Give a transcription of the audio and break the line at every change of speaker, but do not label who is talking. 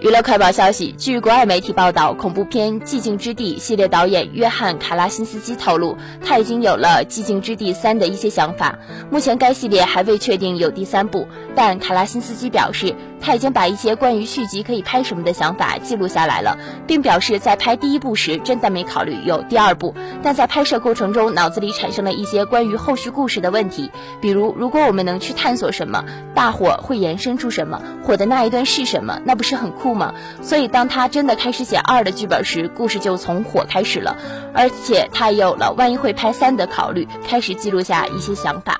娱乐快报消息：据国外媒体报道，恐怖片《寂静之地》系列导演约翰·卡拉辛斯基透露，他已经有了《寂静之地三》的一些想法。目前该系列还未确定有第三部，但卡拉辛斯基表示，他已经把一些关于续集可以拍什么的想法记录下来了，并表示在拍第一部时真的没考虑有第二部，但在拍摄过程中脑子里产生了一些关于后续故事的问题，比如如果我们能去探索什么，大火会延伸出什么，火的那一段是什么，那不是很酷？吗？所以，当他真的开始写二的剧本时，故事就从火开始了，而且他也有了万一会拍三的考虑，开始记录下一些想法。